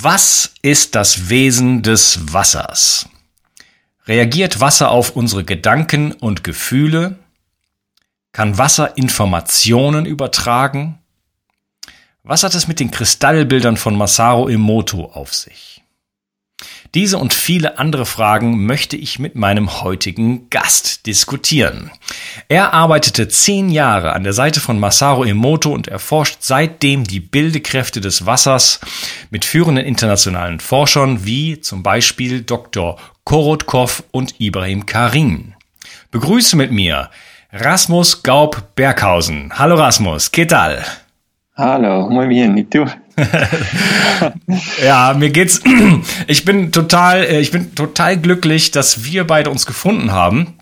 Was ist das Wesen des Wassers? Reagiert Wasser auf unsere Gedanken und Gefühle? Kann Wasser Informationen übertragen? Was hat es mit den Kristallbildern von Masaru Emoto auf sich? Diese und viele andere Fragen möchte ich mit meinem heutigen Gast diskutieren. Er arbeitete zehn Jahre an der Seite von Masaru Emoto und erforscht seitdem die Bildekräfte des Wassers mit führenden internationalen Forschern wie zum Beispiel Dr. Korotkov und Ibrahim Karim. Begrüße mit mir Rasmus Gaub Berghausen. Hallo Rasmus, ¿qué tal? Hallo, muy bien, ¿y tú? ja, mir geht's. Ich bin total, äh, ich bin total glücklich, dass wir beide uns gefunden haben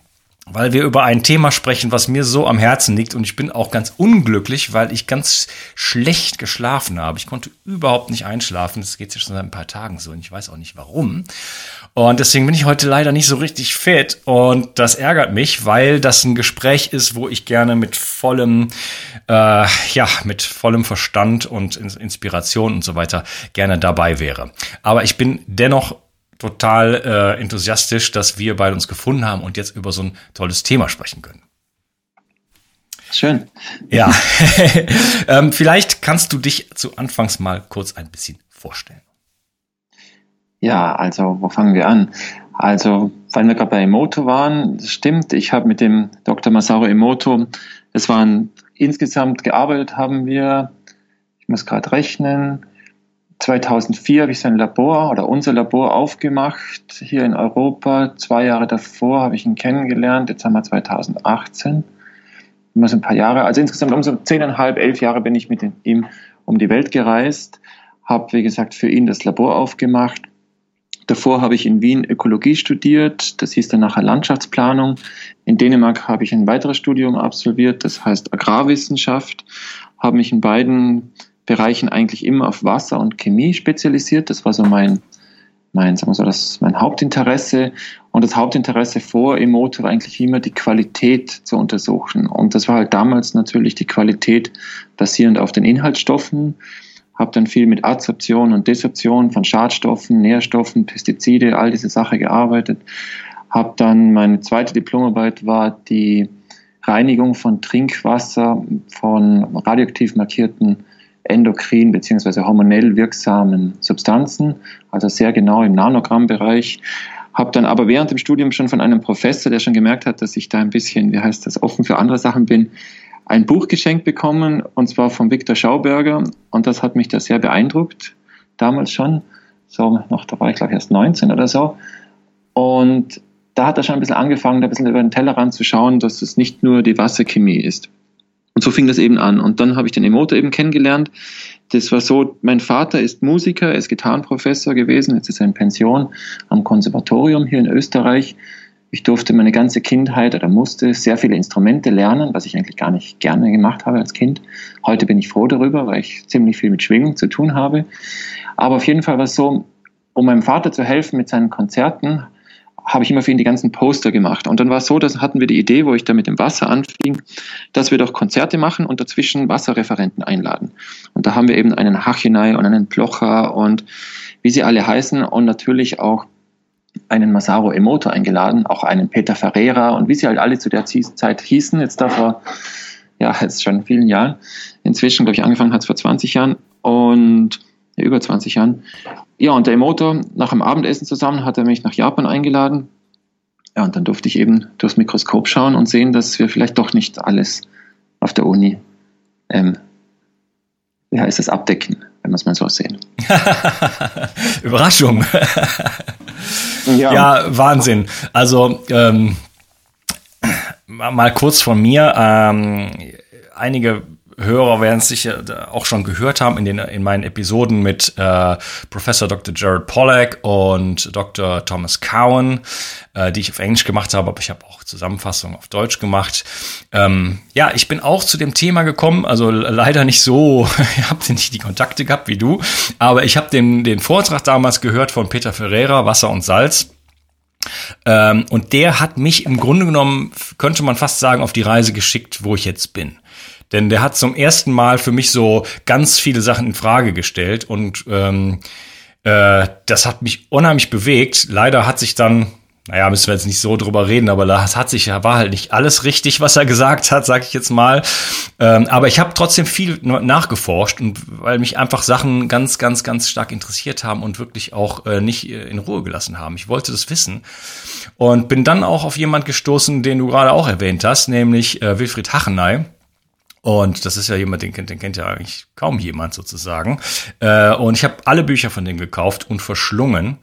weil wir über ein Thema sprechen, was mir so am Herzen liegt. Und ich bin auch ganz unglücklich, weil ich ganz schlecht geschlafen habe. Ich konnte überhaupt nicht einschlafen. Das geht jetzt schon seit ein paar Tagen so und ich weiß auch nicht warum. Und deswegen bin ich heute leider nicht so richtig fit. Und das ärgert mich, weil das ein Gespräch ist, wo ich gerne mit vollem, äh, ja, mit vollem Verstand und Inspiration und so weiter gerne dabei wäre. Aber ich bin dennoch total äh, enthusiastisch, dass wir beide uns gefunden haben und jetzt über so ein tolles Thema sprechen können. Schön. Ja, ähm, vielleicht kannst du dich zu Anfangs mal kurz ein bisschen vorstellen. Ja, also wo fangen wir an? Also, weil wir gerade bei Emoto waren, stimmt, ich habe mit dem Dr. Masaru Emoto, es waren insgesamt gearbeitet haben wir, ich muss gerade rechnen, 2004 habe ich sein Labor oder unser Labor aufgemacht hier in Europa. Zwei Jahre davor habe ich ihn kennengelernt. Jetzt haben wir 2018. Immer so ein paar Jahre. Also insgesamt um so zehneinhalb, elf Jahre bin ich mit ihm um die Welt gereist. Habe, wie gesagt, für ihn das Labor aufgemacht. Davor habe ich in Wien Ökologie studiert. Das hieß dann nachher Landschaftsplanung. In Dänemark habe ich ein weiteres Studium absolviert. Das heißt Agrarwissenschaft. Habe mich in beiden Bereichen eigentlich immer auf Wasser und Chemie spezialisiert. Das war so mein, mein, sagen wir so, das mein Hauptinteresse. Und das Hauptinteresse vor Emoto war eigentlich immer die Qualität zu untersuchen. Und das war halt damals natürlich die Qualität basierend auf den Inhaltsstoffen. Habe dann viel mit Adsorption und Desorption von Schadstoffen, Nährstoffen, Pestizide, all diese Sachen gearbeitet. Habe dann meine zweite Diplomarbeit war die Reinigung von Trinkwasser von radioaktiv markierten endokrin bzw. hormonell wirksamen Substanzen, also sehr genau im Nanogrammbereich. Habe dann aber während dem Studium schon von einem Professor, der schon gemerkt hat, dass ich da ein bisschen, wie heißt das, offen für andere Sachen bin, ein Buch geschenkt bekommen, und zwar von Viktor Schauberger. Und das hat mich da sehr beeindruckt, damals schon. So, noch, da war ich glaube erst 19 oder so. Und da hat er schon ein bisschen angefangen, da ein bisschen über den Tellerrand zu schauen, dass es nicht nur die Wasserchemie ist. Und so fing das eben an. Und dann habe ich den Emoto eben kennengelernt. Das war so, mein Vater ist Musiker, er ist Gitarrenprofessor gewesen, jetzt ist er in Pension am Konservatorium hier in Österreich. Ich durfte meine ganze Kindheit oder musste sehr viele Instrumente lernen, was ich eigentlich gar nicht gerne gemacht habe als Kind. Heute bin ich froh darüber, weil ich ziemlich viel mit Schwingung zu tun habe. Aber auf jeden Fall war es so, um meinem Vater zu helfen mit seinen Konzerten, habe ich immer für ihn die ganzen Poster gemacht. Und dann war es so, dass hatten wir die Idee, wo ich da mit dem Wasser anfing, dass wir doch Konzerte machen und dazwischen Wasserreferenten einladen. Und da haben wir eben einen Hachinai und einen Plocher und wie sie alle heißen und natürlich auch einen Masaru Emoto eingeladen, auch einen Peter Ferreira und wie sie halt alle zu der Zeit hießen, jetzt da vor, ja, jetzt schon vielen Jahren. Inzwischen, glaube ich, angefangen hat es vor 20 Jahren und ja, über 20 Jahren. Ja, und der Emoto, nach dem Abendessen zusammen, hat er mich nach Japan eingeladen. Ja, und dann durfte ich eben durchs Mikroskop schauen und sehen, dass wir vielleicht doch nicht alles auf der Uni, ähm, wie heißt das, abdecken, wenn wir es mal so sehen. Überraschung. ja. ja. Wahnsinn. Also, ähm, mal kurz von mir. Ähm, einige Hörer werden es sicher auch schon gehört haben in, den, in meinen Episoden mit äh, Professor Dr. Jared Pollack und Dr. Thomas Cowan, äh, die ich auf Englisch gemacht habe, aber ich habe auch Zusammenfassungen auf Deutsch gemacht. Ähm, ja, ich bin auch zu dem Thema gekommen, also leider nicht so, ich habe nicht die Kontakte gehabt wie du, aber ich habe den, den Vortrag damals gehört von Peter Ferreira, Wasser und Salz. Ähm, und der hat mich im Grunde genommen, könnte man fast sagen, auf die Reise geschickt, wo ich jetzt bin. Denn der hat zum ersten Mal für mich so ganz viele Sachen in Frage gestellt und ähm, äh, das hat mich unheimlich bewegt. Leider hat sich dann, naja, müssen wir jetzt nicht so drüber reden, aber das hat sich, war halt nicht alles richtig, was er gesagt hat, sag ich jetzt mal. Ähm, aber ich habe trotzdem viel nachgeforscht und weil mich einfach Sachen ganz, ganz, ganz stark interessiert haben und wirklich auch äh, nicht äh, in Ruhe gelassen haben. Ich wollte das wissen und bin dann auch auf jemand gestoßen, den du gerade auch erwähnt hast, nämlich äh, Wilfried Hachenay und das ist ja jemand, den kennt, den kennt ja eigentlich kaum jemand sozusagen. Äh, und ich habe alle Bücher von dem gekauft und verschlungen.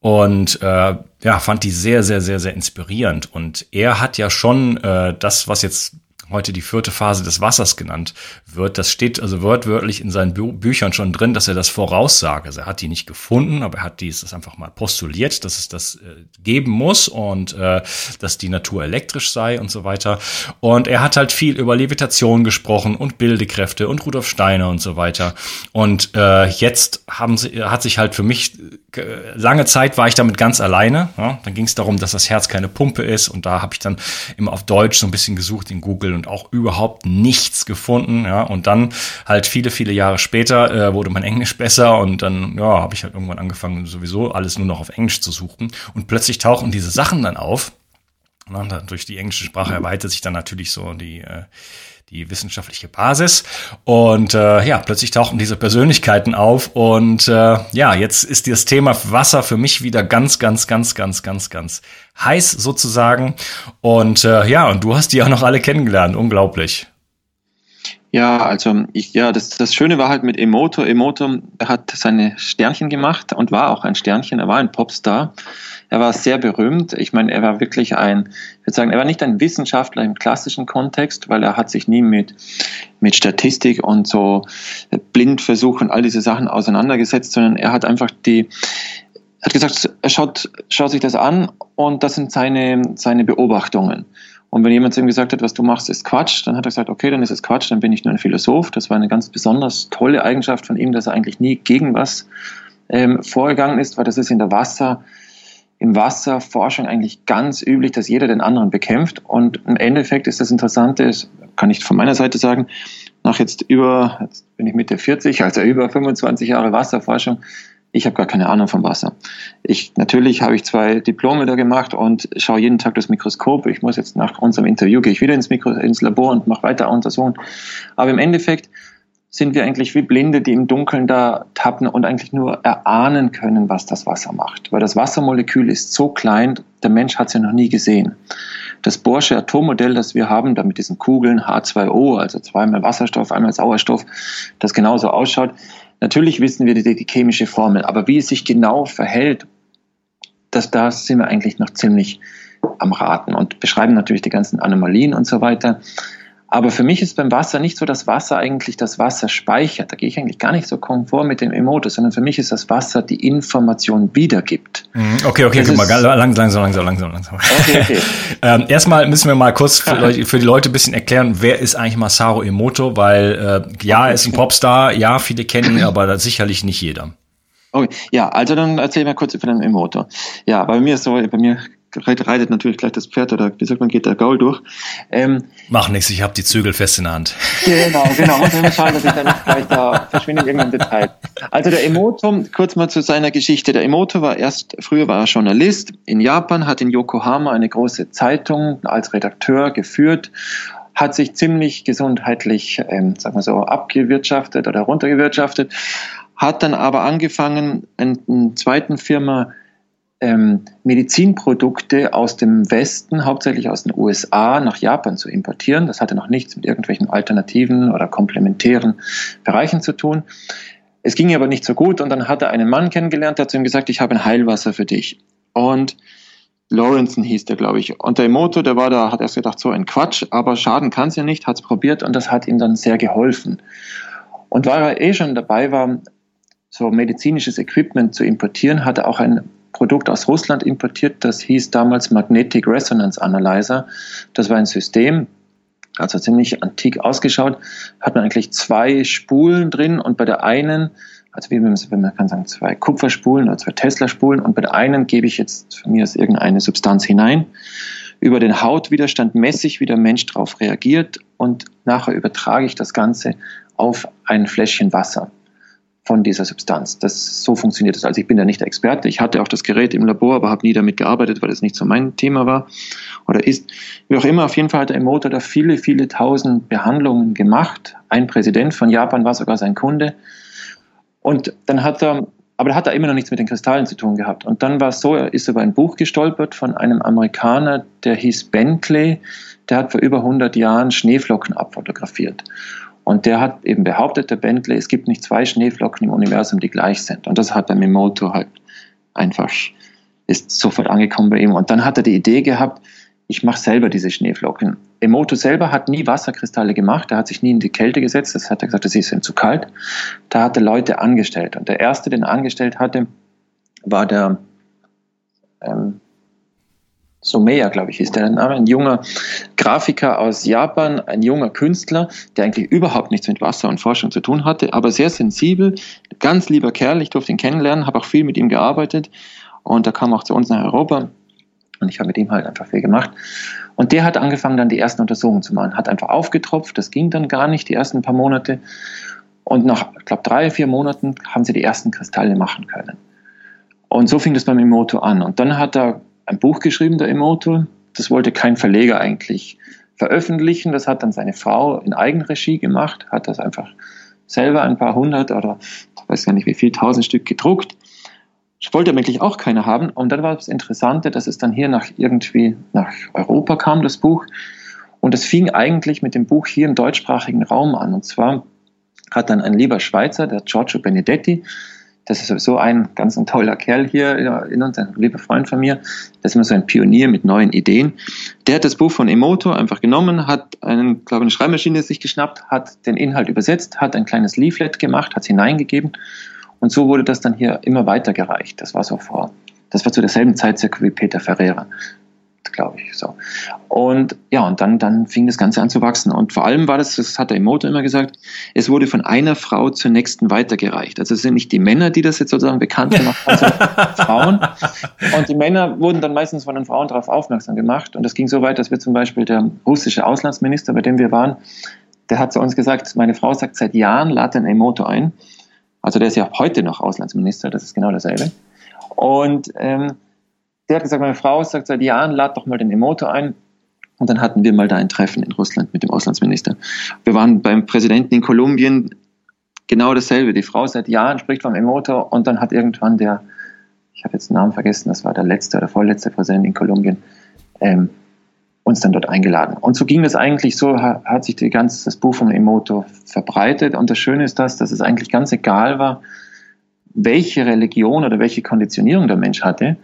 Und äh, ja, fand die sehr, sehr, sehr, sehr inspirierend. Und er hat ja schon äh, das, was jetzt heute die vierte Phase des Wassers genannt wird. Das steht also wortwörtlich in seinen Bü Büchern schon drin, dass er das voraussage. Also er hat die nicht gefunden, aber er hat dieses einfach mal postuliert, dass es das äh, geben muss und äh, dass die Natur elektrisch sei und so weiter. Und er hat halt viel über Levitation gesprochen und Bildekräfte und Rudolf Steiner und so weiter. Und äh, jetzt haben sie, hat sich halt für mich äh, lange Zeit war ich damit ganz alleine. Ja? Dann ging es darum, dass das Herz keine Pumpe ist und da habe ich dann immer auf Deutsch so ein bisschen gesucht in Google und auch überhaupt nichts gefunden. Ja, und dann halt viele, viele Jahre später äh, wurde mein Englisch besser und dann ja, habe ich halt irgendwann angefangen, sowieso alles nur noch auf Englisch zu suchen. Und plötzlich tauchen diese Sachen dann auf. Und dann durch die englische Sprache erweitert sich dann natürlich so die äh, die wissenschaftliche Basis. Und äh, ja, plötzlich tauchen diese Persönlichkeiten auf. Und äh, ja, jetzt ist das Thema Wasser für mich wieder ganz, ganz, ganz, ganz, ganz, ganz heiß sozusagen. Und äh, ja, und du hast die auch noch alle kennengelernt. Unglaublich. Ja, also ich, ja, das, das Schöne war halt mit Emoto. Emoto hat seine Sternchen gemacht und war auch ein Sternchen. Er war ein Popstar. Er war sehr berühmt. Ich meine, er war wirklich ein, ich würde sagen, er war nicht ein Wissenschaftler im klassischen Kontext, weil er hat sich nie mit, mit Statistik und so Blindversuch und all diese Sachen auseinandergesetzt, sondern er hat einfach die, hat gesagt, er schaut, schaut sich das an und das sind seine, seine Beobachtungen. Und wenn jemand zu ihm gesagt hat, was du machst, ist Quatsch, dann hat er gesagt, okay, dann ist es Quatsch, dann bin ich nur ein Philosoph. Das war eine ganz besonders tolle Eigenschaft von ihm, dass er eigentlich nie gegen was ähm, vorgegangen ist, weil das ist in der Wasser, im Wasserforschung eigentlich ganz üblich, dass jeder den anderen bekämpft. Und im Endeffekt ist das Interessante, das kann ich von meiner Seite sagen, nach jetzt über, jetzt bin ich Mitte 40, also über 25 Jahre Wasserforschung, ich habe gar keine Ahnung vom Wasser. Ich, natürlich habe ich zwei Diplome da gemacht und schaue jeden Tag das Mikroskop. Ich muss jetzt nach unserem Interview, gehe ich wieder ins, Mikro, ins Labor und mache weiter Untersuchungen. Aber im Endeffekt sind wir eigentlich wie Blinde, die im Dunkeln da tappen und eigentlich nur erahnen können, was das Wasser macht. Weil das Wassermolekül ist so klein, der Mensch hat es ja noch nie gesehen. Das Bohrsche Atommodell, das wir haben, da mit diesen Kugeln H2O, also zweimal Wasserstoff, einmal Sauerstoff, das genauso ausschaut. Natürlich wissen wir die, die chemische Formel, aber wie es sich genau verhält, das, da sind wir eigentlich noch ziemlich am Raten und beschreiben natürlich die ganzen Anomalien und so weiter. Aber für mich ist beim Wasser nicht so, dass Wasser eigentlich das Wasser speichert. Da gehe ich eigentlich gar nicht so komfort mit dem Emoto, sondern für mich ist das Wasser die Information wiedergibt. Mhm. Okay, okay, guck mal, langsam, langsam, langsam, langsam, langsam. Okay, okay. ähm, erstmal müssen wir mal kurz für, für, die Leute ein bisschen erklären, wer ist eigentlich Masaru Emoto, weil äh, ja, er ist ein Popstar, ja, viele kennen ihn, aber sicherlich nicht jeder. Okay, ja, also dann erzähl mal kurz über den Emoto. Ja, bei mir ist so, bei mir reitet natürlich gleich das Pferd oder wie sagt man, geht der Gaul durch. Ähm, Mach nichts, ich habe die Zügel fest in der Hand. Genau, genau. Muss man schauen, dass ich dann nicht gleich da verschwinde in irgendeinem Detail. Also der Emoto, kurz mal zu seiner Geschichte. Der Emoto war erst, früher war er Journalist in Japan, hat in Yokohama eine große Zeitung als Redakteur geführt hat sich ziemlich gesundheitlich, ähm, sagen wir so, abgewirtschaftet oder runtergewirtschaftet, hat dann aber angefangen, in einer zweiten Firma ähm, Medizinprodukte aus dem Westen, hauptsächlich aus den USA, nach Japan zu importieren. Das hatte noch nichts mit irgendwelchen alternativen oder komplementären Bereichen zu tun. Es ging aber nicht so gut und dann hat er einen Mann kennengelernt, der hat zu ihm gesagt, ich habe ein Heilwasser für dich. Und Lawrenson hieß der, glaube ich. Und der Emoto, der war da, hat erst gedacht, so ein Quatsch, aber schaden kann es ja nicht, hat es probiert und das hat ihm dann sehr geholfen. Und weil er eh schon dabei war, so medizinisches Equipment zu importieren, hat er auch ein Produkt aus Russland importiert, das hieß damals Magnetic Resonance Analyzer. Das war ein System, also ziemlich antik ausgeschaut, hat man eigentlich zwei Spulen drin und bei der einen, also wie man, man kann sagen, zwei Kupferspulen oder zwei Tesla-Spulen und bei der einen gebe ich jetzt von mir aus irgendeine Substanz hinein. Über den Hautwiderstand messe ich, wie der Mensch darauf reagiert und nachher übertrage ich das Ganze auf ein Fläschchen Wasser von dieser Substanz. Das, so funktioniert es. Also ich bin da nicht der Experte. Ich hatte auch das Gerät im Labor, aber habe nie damit gearbeitet, weil es nicht so mein Thema war oder ist. Wie auch immer, auf jeden Fall hat der Emoto da viele, viele tausend Behandlungen gemacht. Ein Präsident von Japan war sogar sein Kunde. Und dann hat er, aber da hat er immer noch nichts mit den Kristallen zu tun gehabt. Und dann war es so, er ist über ein Buch gestolpert von einem Amerikaner, der hieß Bentley. Der hat vor über 100 Jahren Schneeflocken abfotografiert. Und der hat eben behauptet, der Bentley, es gibt nicht zwei Schneeflocken im Universum, die gleich sind. Und das hat beim Emoto halt einfach, ist sofort angekommen bei ihm. Und dann hat er die Idee gehabt, ich mache selber diese Schneeflocken. Emoto selber hat nie Wasserkristalle gemacht, er hat sich nie in die Kälte gesetzt, das hat er gesagt, das ist ihm zu kalt. Da hat er Leute angestellt. Und der erste, den er angestellt hatte, war der ähm, Someya, glaube ich, ist der Name, ein junger Grafiker aus Japan, ein junger Künstler, der eigentlich überhaupt nichts mit Wasser und Forschung zu tun hatte, aber sehr sensibel, ganz lieber Kerl, ich durfte ihn kennenlernen, habe auch viel mit ihm gearbeitet und er kam auch zu uns nach Europa und ich habe mit ihm halt einfach viel gemacht. Und der hat angefangen, dann die ersten Untersuchungen zu machen, hat einfach aufgetropft, das ging dann gar nicht, die ersten paar Monate. Und nach, ich glaube, drei, vier Monaten haben sie die ersten Kristalle machen können. Und so fing das beim Emoto an. Und dann hat er ein Buch geschrieben, der Emoto. Das wollte kein Verleger eigentlich veröffentlichen. Das hat dann seine Frau in Eigenregie gemacht, hat das einfach selber ein paar hundert oder ich weiß gar nicht wie viel, tausend Stück gedruckt. Das wollte eigentlich auch keiner haben. Und dann war das Interessante, dass es dann hier nach irgendwie nach Europa kam, das Buch. Und es fing eigentlich mit dem Buch hier im deutschsprachigen Raum an. Und zwar hat dann ein lieber Schweizer, der Giorgio Benedetti, das ist sowieso ein ganz ein toller Kerl hier in uns, ein lieber Freund von mir. Das ist immer so ein Pionier mit neuen Ideen. Der hat das Buch von Emoto einfach genommen, hat einen, glaube eine Schreibmaschine sich geschnappt, hat den Inhalt übersetzt, hat ein kleines Leaflet gemacht, hat es hineingegeben und so wurde das dann hier immer weitergereicht. Das war so vor, das war zu derselben Zeit circa wie Peter Ferreira glaube ich. So. Und ja, und dann, dann fing das Ganze an zu wachsen. Und vor allem war das, das hat der Emoto immer gesagt, es wurde von einer Frau zur nächsten weitergereicht. Also es sind nicht die Männer, die das jetzt sozusagen bekannt gemacht haben, sondern Frauen. Und die Männer wurden dann meistens von den Frauen darauf aufmerksam gemacht. Und das ging so weit, dass wir zum Beispiel der russische Auslandsminister, bei dem wir waren, der hat zu uns gesagt, meine Frau sagt seit Jahren, lad den Emoto ein. Also der ist ja heute noch Auslandsminister, das ist genau dasselbe. Und ähm, der hat gesagt, meine Frau sagt seit Jahren, lad doch mal den Emoto ein. Und dann hatten wir mal da ein Treffen in Russland mit dem Auslandsminister. Wir waren beim Präsidenten in Kolumbien, genau dasselbe. Die Frau seit Jahren spricht vom Emoto und dann hat irgendwann der, ich habe jetzt den Namen vergessen, das war der letzte oder vorletzte Präsident in Kolumbien, ähm, uns dann dort eingeladen. Und so ging das eigentlich so, hat sich die ganze, das Buch vom Emoto verbreitet. Und das Schöne ist das, dass es eigentlich ganz egal war, welche Religion oder welche Konditionierung der Mensch hatte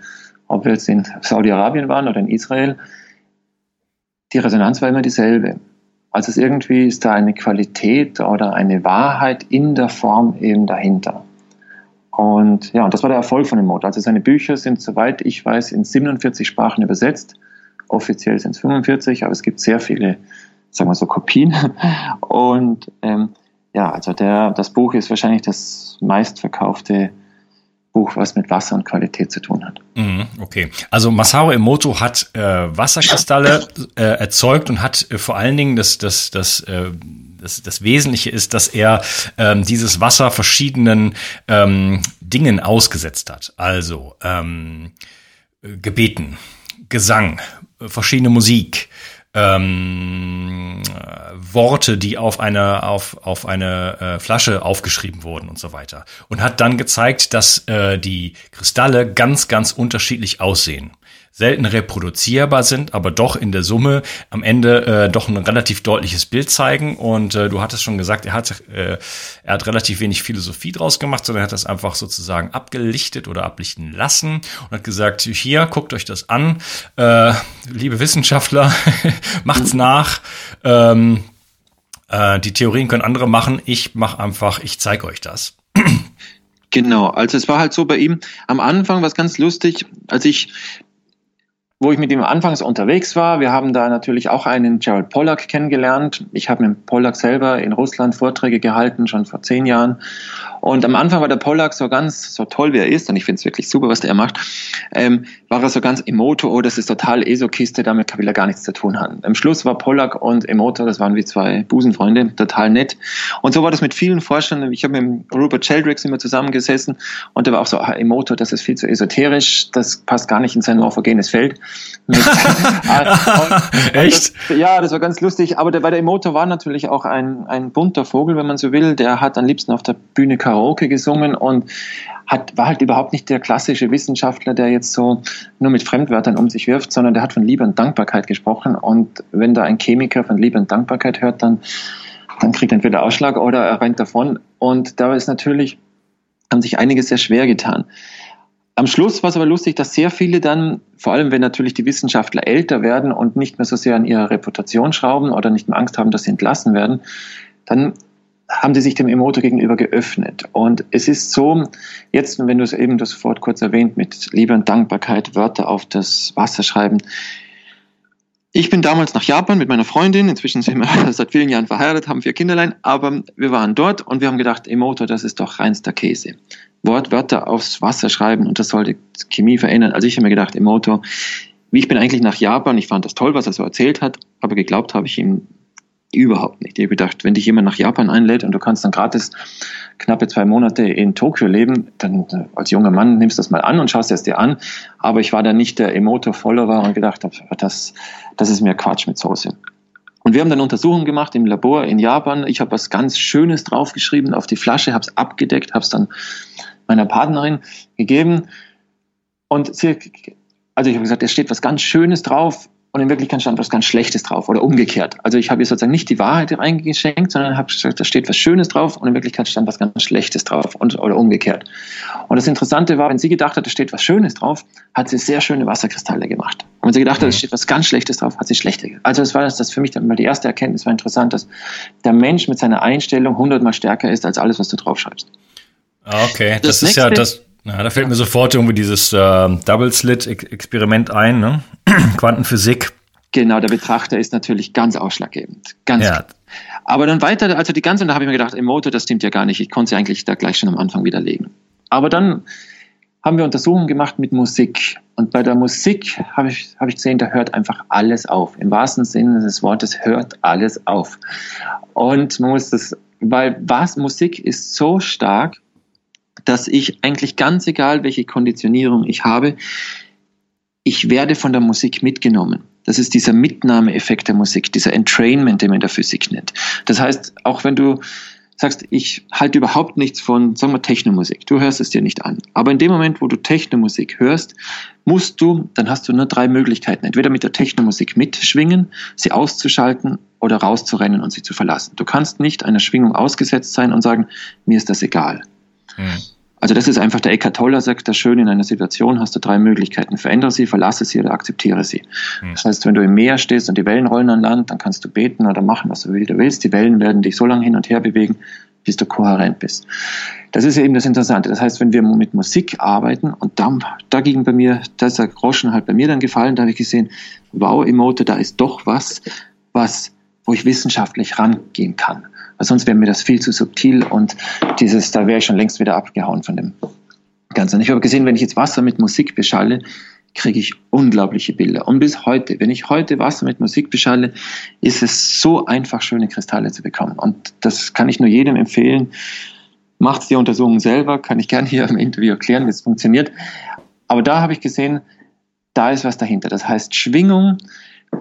ob wir jetzt in Saudi-Arabien waren oder in Israel, die Resonanz war immer dieselbe. Also es irgendwie ist da eine Qualität oder eine Wahrheit in der Form eben dahinter. Und ja, das war der Erfolg von dem Emoto. Also seine Bücher sind, soweit ich weiß, in 47 Sprachen übersetzt. Offiziell sind es 45, aber es gibt sehr viele, sagen wir so, Kopien. Und ähm, ja, also der, das Buch ist wahrscheinlich das meistverkaufte Buch, was mit Wasser und Qualität zu tun hat. Mhm, okay, also Masaru Emoto hat äh, Wasserkristalle äh, erzeugt und hat äh, vor allen Dingen das, das, das, äh, das, das Wesentliche ist, dass er ähm, dieses Wasser verschiedenen ähm, Dingen ausgesetzt hat. Also ähm, Gebeten, Gesang, verschiedene Musik, ähm, Worte, die auf eine auf auf eine äh, Flasche aufgeschrieben wurden und so weiter. Und hat dann gezeigt, dass äh, die Kristalle ganz ganz unterschiedlich aussehen selten reproduzierbar sind, aber doch in der Summe am Ende äh, doch ein relativ deutliches Bild zeigen. Und äh, du hattest schon gesagt, er hat, äh, er hat relativ wenig Philosophie draus gemacht, sondern er hat das einfach sozusagen abgelichtet oder ablichten lassen und hat gesagt, hier, guckt euch das an, äh, liebe Wissenschaftler, macht's nach. Ähm, äh, die Theorien können andere machen, ich mache einfach, ich zeige euch das. Genau, also es war halt so bei ihm am Anfang was ganz lustig, als ich wo ich mit ihm anfangs unterwegs war. Wir haben da natürlich auch einen Gerald Pollack kennengelernt. Ich habe mit Pollack selber in Russland Vorträge gehalten, schon vor zehn Jahren. Und am Anfang war der Pollack so ganz, so toll wie er ist, und ich finde es wirklich super, was der macht, ähm, war er so ganz Emoto, oh, das ist total ESO-Kiste, damit will er gar nichts zu tun haben. Am Schluss war Pollack und Emoto, das waren wie zwei Busenfreunde, total nett. Und so war das mit vielen Forschern. Ich habe mit Rupert Sheldrake immer zusammengesessen und der war auch so, ah, Emoto, das ist viel zu esoterisch, das passt gar nicht in sein morphogenes Feld. Echt? Das, ja, das war ganz lustig. Aber der, bei der Emoto war natürlich auch ein, ein bunter Vogel, wenn man so will. Der hat am liebsten auf der Bühne Karaoke gesungen und hat, war halt überhaupt nicht der klassische Wissenschaftler, der jetzt so nur mit Fremdwörtern um sich wirft, sondern der hat von Liebe und Dankbarkeit gesprochen. Und wenn da ein Chemiker von Liebe und Dankbarkeit hört, dann, dann kriegt er entweder Ausschlag oder er rennt davon. Und da ist natürlich, haben sich einige sehr schwer getan. Am Schluss war es aber lustig, dass sehr viele dann, vor allem wenn natürlich die Wissenschaftler älter werden und nicht mehr so sehr an ihrer Reputation schrauben oder nicht mehr Angst haben, dass sie entlassen werden, dann haben sie sich dem Emoto gegenüber geöffnet. Und es ist so, jetzt, wenn du es eben das sofort kurz erwähnt, mit Liebe und Dankbarkeit Wörter auf das Wasser schreiben. Ich bin damals nach Japan mit meiner Freundin, inzwischen sind wir seit vielen Jahren verheiratet, haben vier Kinderlein, aber wir waren dort und wir haben gedacht, Emoto, das ist doch reinster Käse. Wort, Wörter aufs Wasser schreiben und das sollte Chemie verändern. Also ich habe mir gedacht, Emoto, wie ich bin eigentlich nach Japan, ich fand das toll, was er so erzählt hat, aber geglaubt habe ich ihm Überhaupt nicht. Ich habe gedacht, wenn dich jemand nach Japan einlädt und du kannst dann gratis knappe zwei Monate in Tokio leben, dann äh, als junger Mann nimmst du das mal an und schaust es dir an. Aber ich war da nicht der Emoto-Follower und gedacht habe, das, das ist mir Quatsch mit Soße. Und wir haben dann Untersuchungen gemacht im Labor in Japan. Ich habe was ganz Schönes draufgeschrieben auf die Flasche, habe es abgedeckt, habe es dann meiner Partnerin gegeben. Und sie, also ich habe gesagt, es steht was ganz Schönes drauf und in Wirklichkeit stand was ganz Schlechtes drauf oder umgekehrt. Also ich habe ihr sozusagen nicht die Wahrheit reingeschenkt, sondern habe gesagt, da steht was Schönes drauf und in Wirklichkeit stand was ganz Schlechtes drauf und, oder umgekehrt. Und das Interessante war, wenn sie gedacht hat, da steht was Schönes drauf, hat sie sehr schöne Wasserkristalle gemacht. Und wenn sie gedacht hat, da mhm. steht was ganz Schlechtes drauf, hat sie schlechte. Also das war das, das für mich dann mal die erste Erkenntnis war interessant, dass der Mensch mit seiner Einstellung hundertmal stärker ist als alles, was du draufschreibst. Okay, das, das ist ja das ja, da fällt mir sofort irgendwie dieses äh, Double-Slit-Experiment ein, ne? Quantenphysik. Genau, der Betrachter ist natürlich ganz ausschlaggebend. Ganz ja. Aber dann weiter, also die ganze, da habe ich mir gedacht, Emoto, das stimmt ja gar nicht. Ich konnte sie eigentlich da gleich schon am Anfang widerlegen. Aber dann haben wir Untersuchungen gemacht mit Musik. Und bei der Musik habe ich, habe ich gesehen, da hört einfach alles auf. Im wahrsten Sinne des Wortes hört alles auf. Und man muss das, weil was Musik ist so stark, dass ich eigentlich ganz egal, welche Konditionierung ich habe, ich werde von der Musik mitgenommen. Das ist dieser Mitnahmeeffekt der Musik, dieser Entrainment, den man in der Physik nennt. Das heißt, auch wenn du sagst, ich halte überhaupt nichts von, sagen wir, Technomusik, du hörst es dir nicht an. Aber in dem Moment, wo du Technomusik hörst, musst du, dann hast du nur drei Möglichkeiten. Entweder mit der Technomusik mitschwingen, sie auszuschalten oder rauszurennen und sie zu verlassen. Du kannst nicht einer Schwingung ausgesetzt sein und sagen, mir ist das egal. Mhm. Also das ist einfach der Eckhart Tolle sagt, das schön in einer Situation hast du drei Möglichkeiten. Verändere sie, verlasse sie oder akzeptiere sie. Mhm. Das heißt, wenn du im Meer stehst und die Wellen rollen an Land, dann kannst du beten oder machen, was du willst. Die Wellen werden dich so lange hin und her bewegen, bis du kohärent bist. Das ist eben das Interessante. Das heißt, wenn wir mit Musik arbeiten und da, da ging bei mir, da ist der Groschen halt bei mir dann gefallen, da habe ich gesehen, wow, Emote, da ist doch was, was, wo ich wissenschaftlich rangehen kann sonst wäre mir das viel zu subtil und dieses, da wäre ich schon längst wieder abgehauen von dem Ganzen. Ich habe gesehen, wenn ich jetzt Wasser mit Musik beschalle, kriege ich unglaubliche Bilder. Und bis heute, wenn ich heute Wasser mit Musik beschalle, ist es so einfach, schöne Kristalle zu bekommen. Und das kann ich nur jedem empfehlen. Macht die Untersuchung selber, kann ich gerne hier im Interview erklären, wie es funktioniert. Aber da habe ich gesehen, da ist was dahinter. Das heißt, Schwingung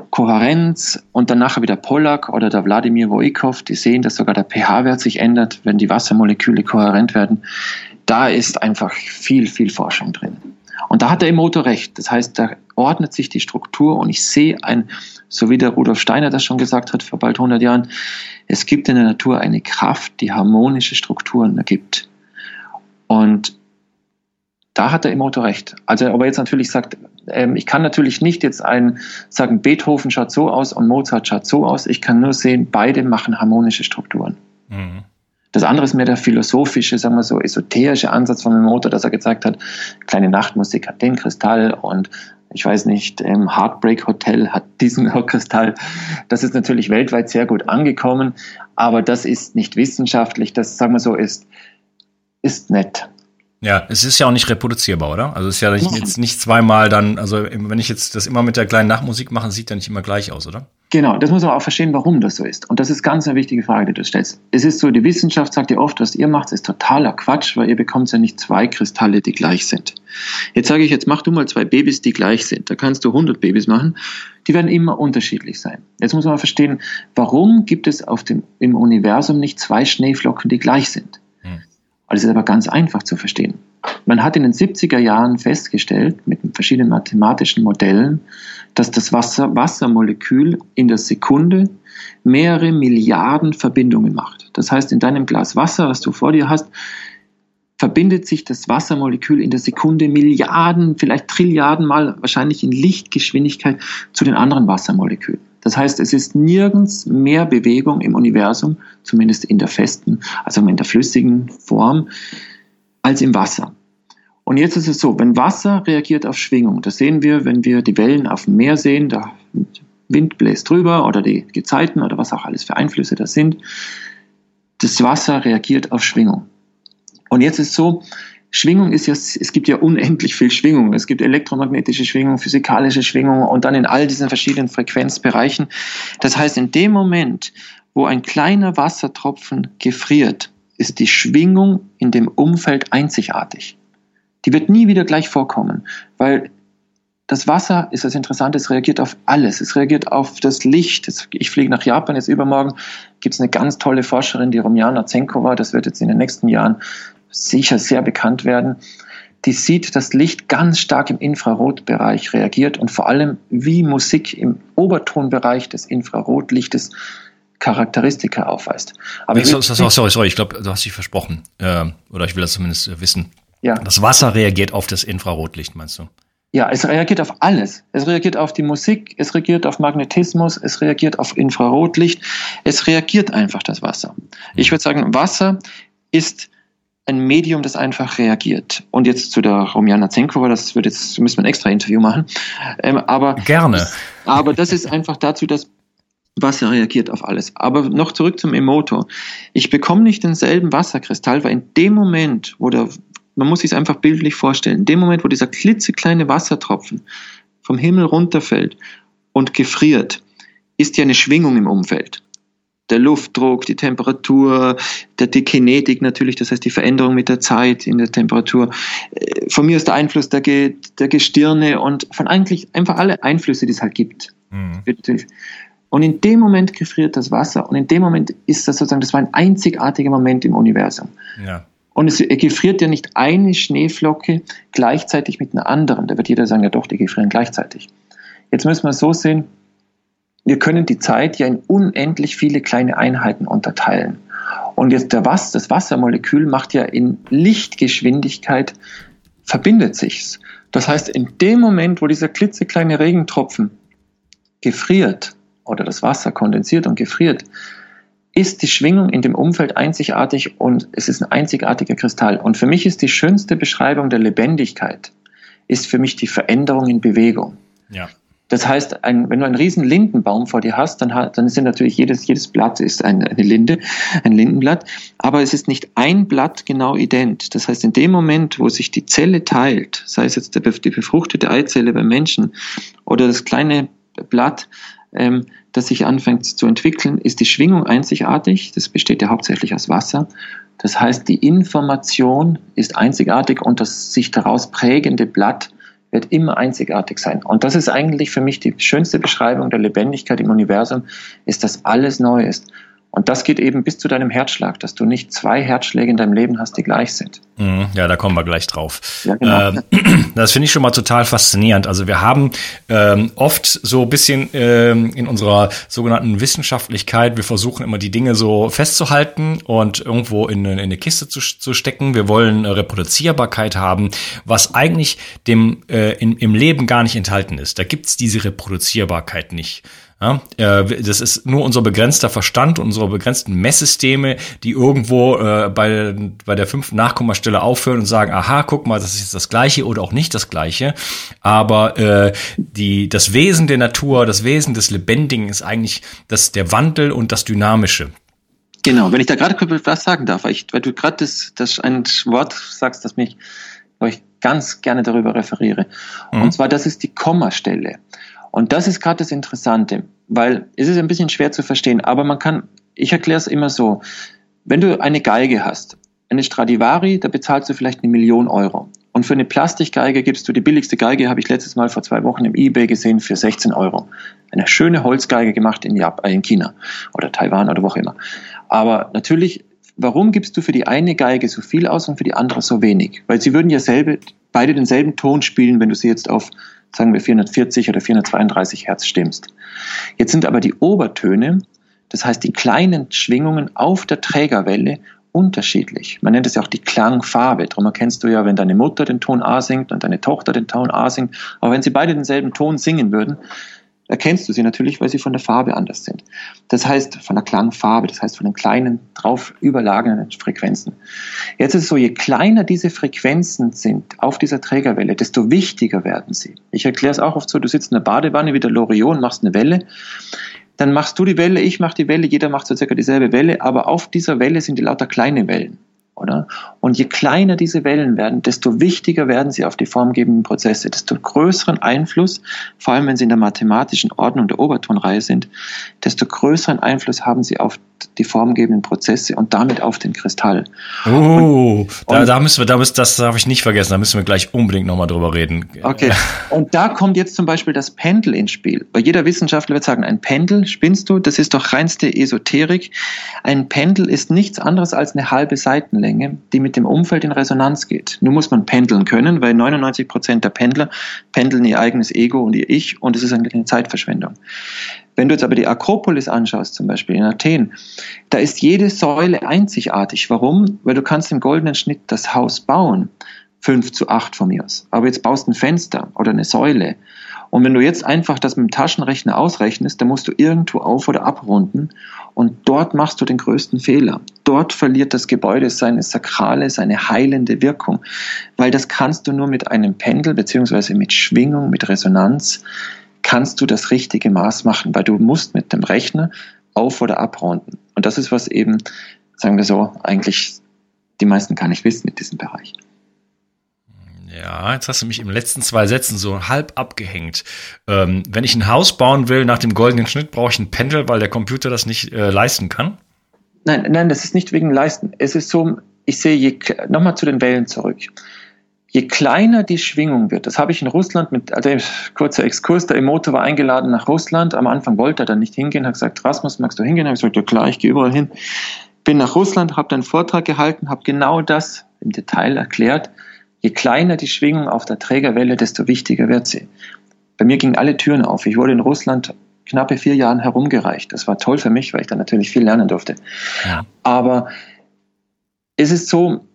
Kohärenz und dann nachher wieder Pollack oder der Wladimir Woikov, die sehen, dass sogar der pH-Wert sich ändert, wenn die Wassermoleküle kohärent werden. Da ist einfach viel, viel Forschung drin. Und da hat der Emoto recht. Das heißt, da ordnet sich die Struktur und ich sehe ein, so wie der Rudolf Steiner das schon gesagt hat vor bald 100 Jahren, es gibt in der Natur eine Kraft, die harmonische Strukturen ergibt. Und da hat der Emoto recht. Also, ob er jetzt natürlich sagt, ähm, ich kann natürlich nicht jetzt ein, sagen, Beethoven schaut so aus und Mozart schaut so aus. Ich kann nur sehen, beide machen harmonische Strukturen. Mhm. Das andere ist mehr der philosophische, sagen wir so, esoterische Ansatz von Emoto, dass er gezeigt hat, kleine Nachtmusik hat den Kristall und ich weiß nicht, ähm, Heartbreak Hotel hat diesen Kristall. Das ist natürlich weltweit sehr gut angekommen, aber das ist nicht wissenschaftlich. Das, sagen wir so, ist, ist nett. Ja, es ist ja auch nicht reproduzierbar, oder? Also es ist ja nicht, jetzt nicht zweimal dann, also wenn ich jetzt das immer mit der kleinen Nachtmusik mache, sieht ja nicht immer gleich aus, oder? Genau, das muss man auch verstehen, warum das so ist. Und das ist ganz eine wichtige Frage, die du stellst. Es ist so, die Wissenschaft sagt ja oft, was ihr macht, ist totaler Quatsch, weil ihr bekommt ja nicht zwei Kristalle, die gleich sind. Jetzt sage ich, jetzt mach du mal zwei Babys, die gleich sind. Da kannst du 100 Babys machen. Die werden immer unterschiedlich sein. Jetzt muss man verstehen, warum gibt es auf dem, im Universum nicht zwei Schneeflocken, die gleich sind? Das ist aber ganz einfach zu verstehen. Man hat in den 70er Jahren festgestellt, mit verschiedenen mathematischen Modellen, dass das Wasser, Wassermolekül in der Sekunde mehrere Milliarden Verbindungen macht. Das heißt, in deinem Glas Wasser, was du vor dir hast, verbindet sich das Wassermolekül in der Sekunde Milliarden, vielleicht Trilliarden Mal, wahrscheinlich in Lichtgeschwindigkeit zu den anderen Wassermolekülen. Das heißt, es ist nirgends mehr Bewegung im Universum, zumindest in der festen, also in der flüssigen Form, als im Wasser. Und jetzt ist es so, wenn Wasser reagiert auf Schwingung, das sehen wir, wenn wir die Wellen auf dem Meer sehen, der Wind bläst drüber oder die Gezeiten oder was auch alles für Einflüsse das sind, das Wasser reagiert auf Schwingung. Und jetzt ist es so, Schwingung ist ja, es gibt ja unendlich viel Schwingung. Es gibt elektromagnetische Schwingung, physikalische Schwingung und dann in all diesen verschiedenen Frequenzbereichen. Das heißt, in dem Moment, wo ein kleiner Wassertropfen gefriert, ist die Schwingung in dem Umfeld einzigartig. Die wird nie wieder gleich vorkommen, weil das Wasser ist das Interessante, es reagiert auf alles. Es reagiert auf das Licht. Ich fliege nach Japan jetzt übermorgen. Gibt es eine ganz tolle Forscherin, die Romjana Zenkova. Das wird jetzt in den nächsten Jahren sicher sehr bekannt werden, die sieht, dass Licht ganz stark im Infrarotbereich reagiert und vor allem wie Musik im Obertonbereich des Infrarotlichtes Charakteristika aufweist. Aber nee, so, so, sorry, sorry, ich glaube, du hast dich versprochen. Äh, oder ich will das zumindest äh, wissen. Ja. Das Wasser reagiert auf das Infrarotlicht, meinst du? Ja, es reagiert auf alles. Es reagiert auf die Musik, es reagiert auf Magnetismus, es reagiert auf Infrarotlicht. Es reagiert einfach das Wasser. Ich mhm. würde sagen, Wasser ist ein Medium, das einfach reagiert. Und jetzt zu der Romjana Zenkova, das wird jetzt, müssen wir ein extra Interview machen. Ähm, aber Gerne. Aber das ist einfach dazu, dass Wasser reagiert auf alles. Aber noch zurück zum Emoto. Ich bekomme nicht denselben Wasserkristall, weil in dem Moment, wo der, man muss sich es einfach bildlich vorstellen, in dem Moment, wo dieser klitzekleine Wassertropfen vom Himmel runterfällt und gefriert, ist ja eine Schwingung im Umfeld der Luftdruck, die Temperatur, der, die Kinetik natürlich, das heißt die Veränderung mit der Zeit in der Temperatur. Äh, von mir ist der Einfluss der, der Gestirne und von eigentlich einfach alle Einflüsse, die es halt gibt. Mhm. Und in dem Moment gefriert das Wasser und in dem Moment ist das sozusagen, das war ein einzigartiger Moment im Universum. Ja. Und es gefriert ja nicht eine Schneeflocke gleichzeitig mit einer anderen. Da wird jeder sagen, ja doch, die gefrieren gleichzeitig. Jetzt müssen wir es so sehen, wir können die Zeit ja in unendlich viele kleine Einheiten unterteilen. Und jetzt der Was, das Wassermolekül macht ja in Lichtgeschwindigkeit, verbindet sich's. Das heißt, in dem Moment, wo dieser klitzekleine Regentropfen gefriert oder das Wasser kondensiert und gefriert, ist die Schwingung in dem Umfeld einzigartig und es ist ein einzigartiger Kristall. Und für mich ist die schönste Beschreibung der Lebendigkeit, ist für mich die Veränderung in Bewegung. Ja. Das heißt, ein, wenn du einen riesen Lindenbaum vor dir hast, dann, dann ist natürlich jedes, jedes Blatt ist eine, eine Linde, ein Lindenblatt, aber es ist nicht ein Blatt genau ident. Das heißt, in dem Moment, wo sich die Zelle teilt, sei es jetzt die befruchtete Eizelle beim Menschen oder das kleine Blatt, ähm, das sich anfängt zu entwickeln, ist die Schwingung einzigartig. Das besteht ja hauptsächlich aus Wasser. Das heißt, die Information ist einzigartig und das sich daraus prägende Blatt wird immer einzigartig sein. Und das ist eigentlich für mich die schönste Beschreibung der Lebendigkeit im Universum, ist, dass alles neu ist. Und das geht eben bis zu deinem Herzschlag, dass du nicht zwei Herzschläge in deinem Leben hast, die gleich sind. Mhm, ja, da kommen wir gleich drauf. Ja, genau. Ähm, das finde ich schon mal total faszinierend. Also wir haben ähm, oft so ein bisschen ähm, in unserer sogenannten Wissenschaftlichkeit, wir versuchen immer die Dinge so festzuhalten und irgendwo in, in eine Kiste zu, zu stecken. Wir wollen Reproduzierbarkeit haben, was eigentlich dem äh, in, im Leben gar nicht enthalten ist. Da gibt's diese Reproduzierbarkeit nicht. Ja, äh, das ist nur unser begrenzter Verstand, unsere begrenzten Messsysteme, die irgendwo äh, bei, bei der fünften Nachkommastelle aufhören und sagen, aha, guck mal, das ist jetzt das Gleiche oder auch nicht das Gleiche. Aber äh, die, das Wesen der Natur, das Wesen des Lebendigen ist eigentlich das, der Wandel und das Dynamische. Genau, wenn ich da gerade was sagen darf, weil, ich, weil du gerade das, das ein Wort sagst, das mich, wo ich ganz gerne darüber referiere. Mhm. Und zwar, das ist die Kommastelle. Und das ist gerade das Interessante, weil es ist ein bisschen schwer zu verstehen, aber man kann, ich erkläre es immer so, wenn du eine Geige hast, eine Stradivari, da bezahlst du vielleicht eine Million Euro. Und für eine Plastikgeige gibst du die billigste Geige, habe ich letztes Mal vor zwei Wochen im eBay gesehen, für 16 Euro. Eine schöne Holzgeige gemacht in, Japan, äh, in China oder Taiwan oder wo auch immer. Aber natürlich, warum gibst du für die eine Geige so viel aus und für die andere so wenig? Weil sie würden ja selbe, beide denselben Ton spielen, wenn du sie jetzt auf sagen wir 440 oder 432 Hertz stimmst. Jetzt sind aber die Obertöne, das heißt die kleinen Schwingungen auf der Trägerwelle unterschiedlich. Man nennt es ja auch die Klangfarbe. Darum erkennst du ja, wenn deine Mutter den Ton A singt und deine Tochter den Ton A singt. Aber wenn sie beide denselben Ton singen würden, erkennst du sie natürlich, weil sie von der Farbe anders sind. Das heißt, von der Klangfarbe, das heißt von den kleinen drauf überlagenden Frequenzen. Jetzt ist es so, je kleiner diese Frequenzen sind auf dieser Trägerwelle, desto wichtiger werden sie. Ich erkläre es auch oft so, du sitzt in der Badewanne wie der Loriot machst eine Welle dann machst du die Welle, ich mache die Welle, jeder macht so circa dieselbe Welle, aber auf dieser Welle sind die lauter kleine Wellen oder? Und je kleiner diese Wellen werden, desto wichtiger werden sie auf die formgebenden Prozesse, desto größeren Einfluss, vor allem wenn sie in der mathematischen Ordnung der Obertonreihe sind, desto größeren Einfluss haben sie auf die formgebenden Prozesse und damit auf den Kristall. Oh, und, da, da müssen wir, da müssen, das darf ich nicht vergessen, da müssen wir gleich unbedingt nochmal drüber reden. Okay. Und da kommt jetzt zum Beispiel das Pendel ins Spiel. Weil jeder Wissenschaftler wird sagen, ein Pendel, spinnst du, das ist doch reinste Esoterik. Ein Pendel ist nichts anderes als eine halbe Seitenlänge, die mit dem Umfeld in Resonanz geht. Nun muss man pendeln können, weil 99 Prozent der Pendler pendeln ihr eigenes Ego und ihr Ich und es ist eine Zeitverschwendung. Wenn du jetzt aber die Akropolis anschaust, zum Beispiel in Athen, da ist jede Säule einzigartig. Warum? Weil du kannst im goldenen Schnitt das Haus bauen. fünf zu acht von mir aus. Aber jetzt baust du ein Fenster oder eine Säule. Und wenn du jetzt einfach das mit dem Taschenrechner ausrechnest, dann musst du irgendwo auf- oder abrunden und dort machst du den größten Fehler. Dort verliert das Gebäude seine sakrale, seine heilende Wirkung, weil das kannst du nur mit einem Pendel beziehungsweise mit Schwingung, mit Resonanz kannst du das richtige Maß machen, weil du musst mit dem Rechner auf- oder abrunden. Und das ist, was eben, sagen wir so, eigentlich die meisten gar nicht wissen mit diesem Bereich. Ja, jetzt hast du mich im letzten zwei Sätzen so halb abgehängt. Ähm, wenn ich ein Haus bauen will nach dem goldenen Schnitt, brauche ich ein Pendel, weil der Computer das nicht äh, leisten kann? Nein, nein, das ist nicht wegen Leisten. Es ist so, ich sehe, nochmal zu den Wellen zurück je kleiner die Schwingung wird, das habe ich in Russland mit, also kurzer Exkurs, der Emoto war eingeladen nach Russland, am Anfang wollte er dann nicht hingehen, hat gesagt, Rasmus, magst du hingehen? Ich gesagt, ja klar, ich gehe überall hin. Bin nach Russland, habe einen Vortrag gehalten, habe genau das im Detail erklärt. Je kleiner die Schwingung auf der Trägerwelle, desto wichtiger wird sie. Bei mir gingen alle Türen auf. Ich wurde in Russland knappe vier Jahren herumgereicht. Das war toll für mich, weil ich dann natürlich viel lernen durfte. Ja. Aber es ist so,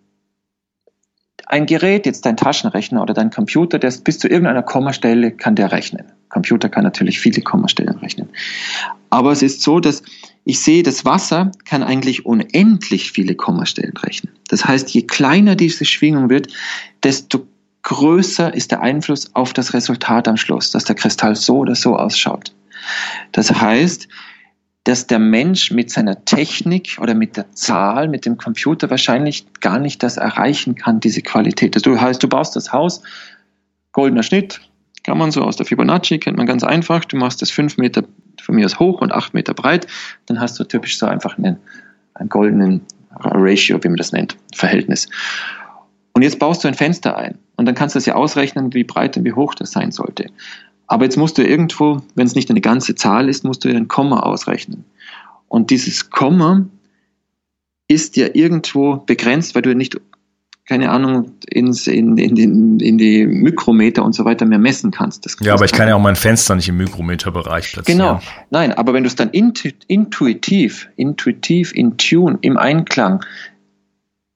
ein Gerät, jetzt dein Taschenrechner oder dein Computer, der bis zu irgendeiner Kommastelle kann der rechnen. Computer kann natürlich viele Kommastellen rechnen. Aber es ist so, dass ich sehe, das Wasser kann eigentlich unendlich viele Kommastellen rechnen. Das heißt, je kleiner diese Schwingung wird, desto größer ist der Einfluss auf das Resultat am Schluss, dass der Kristall so oder so ausschaut. Das heißt, dass der Mensch mit seiner Technik oder mit der Zahl, mit dem Computer wahrscheinlich gar nicht das erreichen kann, diese Qualität. Das heißt, du baust das Haus, goldener Schnitt, kann man so aus der Fibonacci, kennt man ganz einfach. Du machst das fünf Meter von mir aus hoch und acht Meter breit, dann hast du typisch so einfach einen, einen goldenen Ratio, wie man das nennt, Verhältnis. Und jetzt baust du ein Fenster ein und dann kannst du das ja ausrechnen, wie breit und wie hoch das sein sollte. Aber jetzt musst du irgendwo, wenn es nicht eine ganze Zahl ist, musst du ein Komma ausrechnen. Und dieses Komma ist ja irgendwo begrenzt, weil du nicht, keine Ahnung, ins, in, in, in, in die Mikrometer und so weiter mehr messen kannst. Das ja, aber ich kann ja auch mein Fenster nicht im Mikrometerbereich platzieren. Genau. Nein, aber wenn du es dann intuitiv, intuitiv, in Tune, im Einklang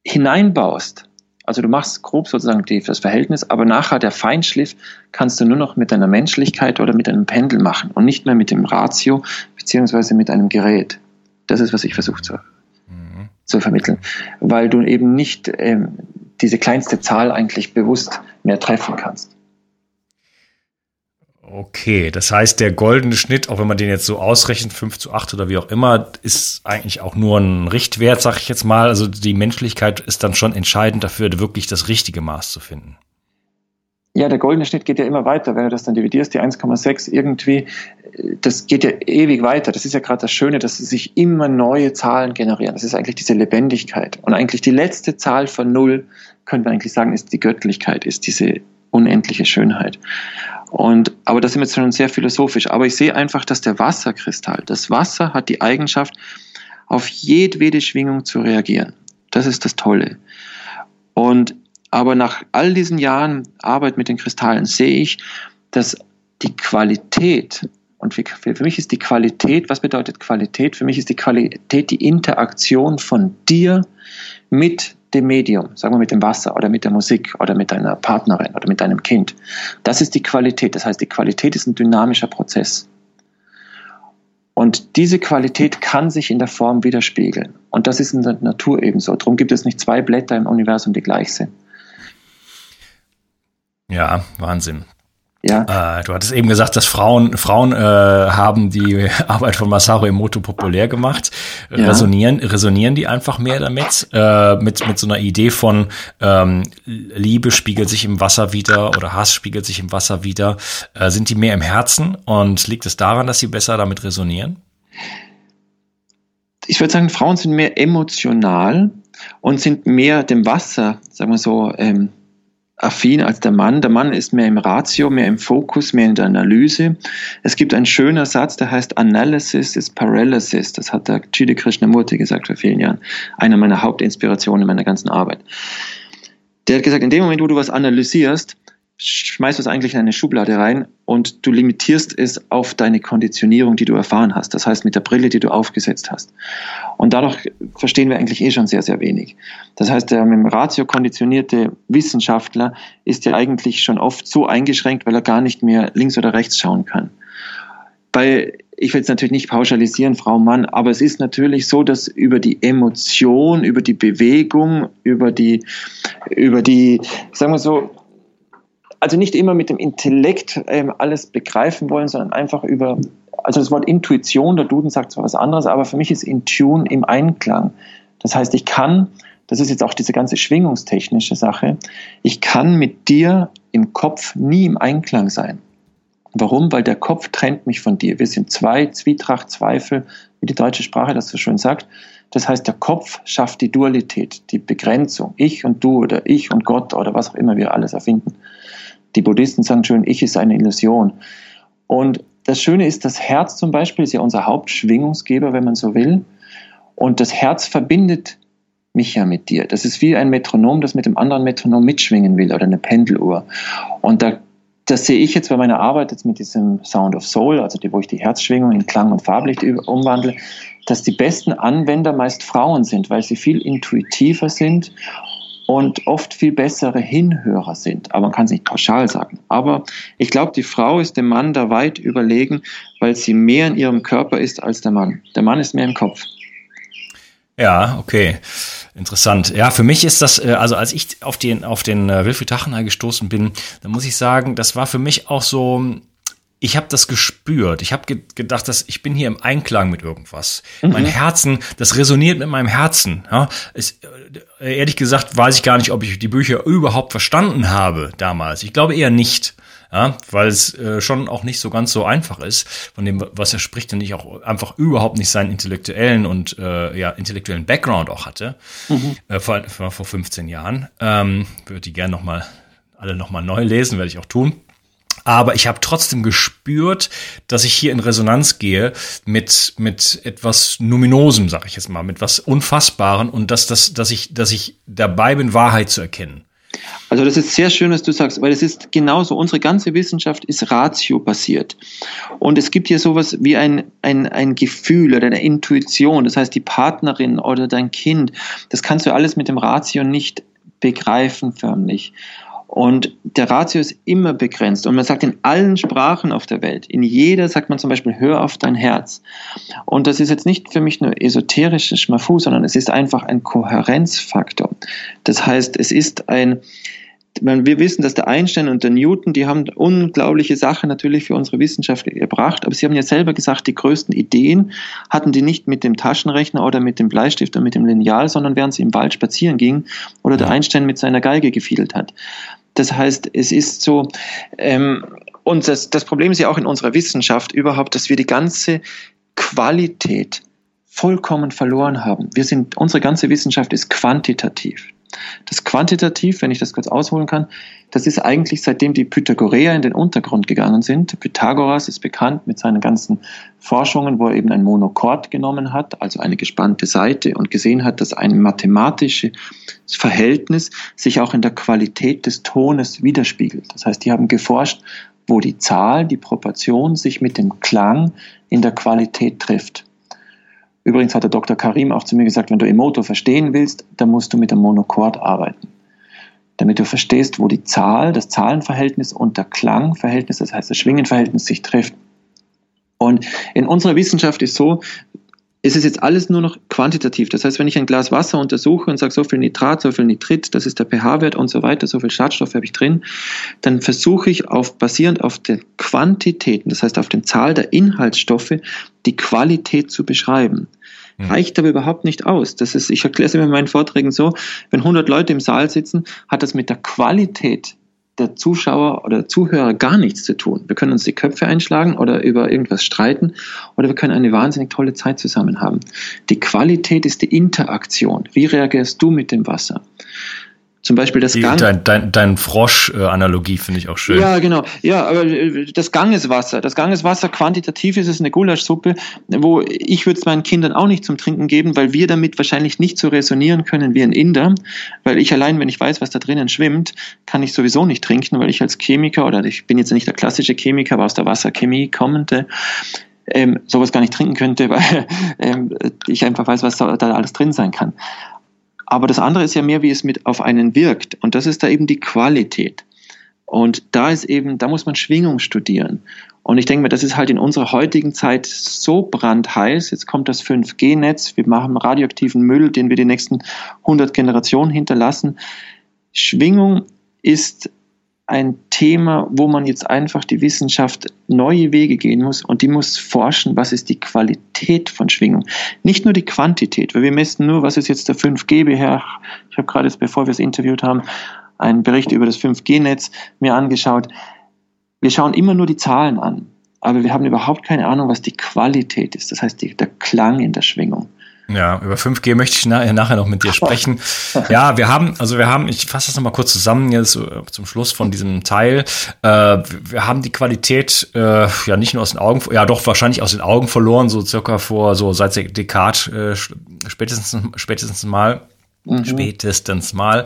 hineinbaust, also du machst grob sozusagen das Verhältnis, aber nachher der Feinschliff kannst du nur noch mit deiner Menschlichkeit oder mit einem Pendel machen und nicht mehr mit dem Ratio beziehungsweise mit einem Gerät. Das ist, was ich versuche zu, mhm. zu vermitteln, weil du eben nicht ähm, diese kleinste Zahl eigentlich bewusst mehr treffen kannst. Okay, das heißt, der goldene Schnitt, auch wenn man den jetzt so ausrechnet, 5 zu 8 oder wie auch immer, ist eigentlich auch nur ein Richtwert, sag ich jetzt mal. Also die Menschlichkeit ist dann schon entscheidend dafür, wirklich das richtige Maß zu finden. Ja, der goldene Schnitt geht ja immer weiter. Wenn du das dann dividierst, die 1,6 irgendwie, das geht ja ewig weiter. Das ist ja gerade das Schöne, dass sich immer neue Zahlen generieren. Das ist eigentlich diese Lebendigkeit. Und eigentlich die letzte Zahl von Null, könnte man eigentlich sagen, ist die Göttlichkeit, ist diese unendliche Schönheit. Und, aber das ist jetzt schon sehr philosophisch. Aber ich sehe einfach, dass der Wasserkristall, das Wasser hat die Eigenschaft, auf jedwede Schwingung zu reagieren. Das ist das Tolle. Und, aber nach all diesen Jahren Arbeit mit den Kristallen sehe ich, dass die Qualität, und für, für mich ist die Qualität, was bedeutet Qualität? Für mich ist die Qualität die Interaktion von dir mit dem Medium, sagen wir mit dem Wasser oder mit der Musik oder mit deiner Partnerin oder mit deinem Kind. Das ist die Qualität. Das heißt, die Qualität ist ein dynamischer Prozess. Und diese Qualität kann sich in der Form widerspiegeln. Und das ist in der Natur ebenso. Darum gibt es nicht zwei Blätter im Universum, die gleich sind. Ja, Wahnsinn. Ja. Äh, du hattest eben gesagt, dass Frauen, Frauen äh, haben die Arbeit von Masaru Emoto populär gemacht. Ja. Resonieren, resonieren die einfach mehr damit? Äh, mit, mit so einer Idee von ähm, Liebe spiegelt sich im Wasser wieder oder Hass spiegelt sich im Wasser wieder. Äh, sind die mehr im Herzen und liegt es daran, dass sie besser damit resonieren? Ich würde sagen, Frauen sind mehr emotional und sind mehr dem Wasser, sagen wir so, ähm, affin als der Mann. Der Mann ist mehr im Ratio, mehr im Fokus, mehr in der Analyse. Es gibt einen schönen Satz, der heißt Analysis is Paralysis. Das hat der Chidi Krishnamurti gesagt vor vielen Jahren. Einer meiner Hauptinspirationen in meiner ganzen Arbeit. Der hat gesagt, in dem Moment, wo du was analysierst, schmeißt du es eigentlich in eine Schublade rein und du limitierst es auf deine Konditionierung, die du erfahren hast. Das heißt, mit der Brille, die du aufgesetzt hast. Und dadurch verstehen wir eigentlich eh schon sehr, sehr wenig. Das heißt, der mit dem Ratio konditionierte Wissenschaftler ist ja eigentlich schon oft so eingeschränkt, weil er gar nicht mehr links oder rechts schauen kann. Bei ich will es natürlich nicht pauschalisieren, Frau Mann, aber es ist natürlich so, dass über die Emotion, über die Bewegung, über die, über die, sagen wir so, also nicht immer mit dem Intellekt ähm, alles begreifen wollen, sondern einfach über, also das Wort Intuition, der Duden sagt zwar was anderes, aber für mich ist in Tune im Einklang. Das heißt, ich kann, das ist jetzt auch diese ganze schwingungstechnische Sache, ich kann mit dir im Kopf nie im Einklang sein. Warum? Weil der Kopf trennt mich von dir. Wir sind zwei, Zwietracht, Zweifel, wie die deutsche Sprache das so schön sagt. Das heißt, der Kopf schafft die Dualität, die Begrenzung. Ich und du oder ich und Gott oder was auch immer wir alles erfinden. Die Buddhisten sagen schon, ich ist eine Illusion. Und das Schöne ist, das Herz zum Beispiel ist ja unser Hauptschwingungsgeber, wenn man so will. Und das Herz verbindet mich ja mit dir. Das ist wie ein Metronom, das mit dem anderen Metronom mitschwingen will oder eine Pendeluhr. Und da, das sehe ich jetzt bei meiner Arbeit jetzt mit diesem Sound of Soul, also die, wo ich die Herzschwingung in Klang und Farblicht umwandle, dass die besten Anwender meist Frauen sind, weil sie viel intuitiver sind und oft viel bessere Hinhörer sind. Aber man kann es nicht pauschal sagen. Aber ich glaube, die Frau ist dem Mann da weit überlegen, weil sie mehr in ihrem Körper ist als der Mann. Der Mann ist mehr im Kopf. Ja, okay. Interessant. Ja, für mich ist das, äh, also als ich auf den, auf den äh, Wilfried Tachenay gestoßen bin, dann muss ich sagen, das war für mich auch so, ich habe das gespürt. Ich habe ge gedacht, dass ich bin hier im Einklang mit irgendwas. Mhm. Mein Herzen, das resoniert mit meinem Herzen. Ja, es, äh, ehrlich gesagt weiß ich gar nicht, ob ich die Bücher überhaupt verstanden habe damals. Ich glaube eher nicht ja, weil es äh, schon auch nicht so ganz so einfach ist, von dem, was er spricht, und ich auch einfach überhaupt nicht seinen intellektuellen und äh, ja, intellektuellen Background auch hatte, mhm. äh, vor, vor 15 Jahren. Ähm, würde die gerne nochmal alle nochmal neu lesen, werde ich auch tun. Aber ich habe trotzdem gespürt, dass ich hier in Resonanz gehe mit, mit etwas Numinosem, sag ich jetzt mal, mit was Unfassbaren und dass, das, dass, ich, dass ich dabei bin, Wahrheit zu erkennen. Also das ist sehr schön, was du sagst, weil es ist genauso. Unsere ganze Wissenschaft ist ratio-basiert. Und es gibt hier sowas wie ein, ein, ein Gefühl oder eine Intuition. Das heißt, die Partnerin oder dein Kind, das kannst du alles mit dem Ratio nicht begreifen förmlich. Und der Ratio ist immer begrenzt. Und man sagt in allen Sprachen auf der Welt, in jeder sagt man zum Beispiel, hör auf dein Herz. Und das ist jetzt nicht für mich nur esoterisches Schmafu, sondern es ist einfach ein Kohärenzfaktor. Das heißt, es ist ein, wir wissen, dass der Einstein und der Newton, die haben unglaubliche Sachen natürlich für unsere Wissenschaft gebracht, aber sie haben ja selber gesagt, die größten Ideen hatten die nicht mit dem Taschenrechner oder mit dem Bleistift oder mit dem Lineal, sondern während sie im Wald spazieren gingen oder der Einstein mit seiner Geige gefiedelt hat. Das heißt, es ist so, ähm, und das, das Problem ist ja auch in unserer Wissenschaft überhaupt, dass wir die ganze Qualität vollkommen verloren haben. Wir sind, unsere ganze Wissenschaft ist quantitativ. Das Quantitativ, wenn ich das kurz ausholen kann, das ist eigentlich seitdem die Pythagoreer in den Untergrund gegangen sind. Pythagoras ist bekannt mit seinen ganzen Forschungen, wo er eben ein Monochord genommen hat, also eine gespannte Seite und gesehen hat, dass ein mathematisches Verhältnis sich auch in der Qualität des Tones widerspiegelt. Das heißt, die haben geforscht, wo die Zahl, die Proportion sich mit dem Klang in der Qualität trifft. Übrigens hat der Dr. Karim auch zu mir gesagt, wenn du Emoto verstehen willst, dann musst du mit dem Monochord arbeiten. Damit du verstehst, wo die Zahl, das Zahlenverhältnis und der Klangverhältnis, das heißt das Schwingenverhältnis sich trifft. Und in unserer Wissenschaft ist so, ist es jetzt alles nur noch quantitativ. Das heißt, wenn ich ein Glas Wasser untersuche und sage, so viel Nitrat, so viel Nitrit, das ist der pH-Wert und so weiter, so viel Schadstoffe habe ich drin, dann versuche ich auf, basierend auf den Quantitäten, das heißt auf den Zahl der Inhaltsstoffe, die Qualität zu beschreiben. Mhm. Reicht aber überhaupt nicht aus. Das ist, ich erkläre es immer in meinen Vorträgen so, wenn 100 Leute im Saal sitzen, hat das mit der Qualität der Zuschauer oder Zuhörer gar nichts zu tun. Wir können uns die Köpfe einschlagen oder über irgendwas streiten oder wir können eine wahnsinnig tolle Zeit zusammen haben. Die Qualität ist die Interaktion. Wie reagierst du mit dem Wasser? Zum Beispiel das Gang. Dein, dein, dein Frosch-Analogie finde ich auch schön. Ja, genau. Ja, aber äh, das Gangeswasser. Das Gangeswasser, quantitativ ist es eine Gulaschsuppe, wo ich würde es meinen Kindern auch nicht zum Trinken geben, weil wir damit wahrscheinlich nicht so resonieren können wie ein Inder. Weil ich allein, wenn ich weiß, was da drinnen schwimmt, kann ich sowieso nicht trinken, weil ich als Chemiker, oder ich bin jetzt nicht der klassische Chemiker, aber aus der Wasserchemie kommende, ähm, sowas gar nicht trinken könnte, weil ähm, ich einfach weiß, was da, da alles drin sein kann. Aber das andere ist ja mehr, wie es mit auf einen wirkt. Und das ist da eben die Qualität. Und da ist eben, da muss man Schwingung studieren. Und ich denke mir, das ist halt in unserer heutigen Zeit so brandheiß. Jetzt kommt das 5G-Netz. Wir machen radioaktiven Müll, den wir die nächsten 100 Generationen hinterlassen. Schwingung ist ein Thema, wo man jetzt einfach die Wissenschaft neue Wege gehen muss und die muss forschen, was ist die Qualität von Schwingung. Nicht nur die Quantität, weil wir messen nur, was ist jetzt der 5G-Beherr. Ich habe gerade, bevor wir es interviewt haben, einen Bericht über das 5G-Netz mir angeschaut. Wir schauen immer nur die Zahlen an, aber wir haben überhaupt keine Ahnung, was die Qualität ist. Das heißt, die, der Klang in der Schwingung. Ja, über 5G möchte ich nachher noch mit dir sprechen. Ja, wir haben, also wir haben, ich fasse das nochmal kurz zusammen jetzt äh, zum Schluss von diesem Teil. Äh, wir haben die Qualität äh, ja nicht nur aus den Augen, ja doch wahrscheinlich aus den Augen verloren, so circa vor, so seit der Dekade äh, spätestens, spätestens mal. Mhm. Spätestens mal.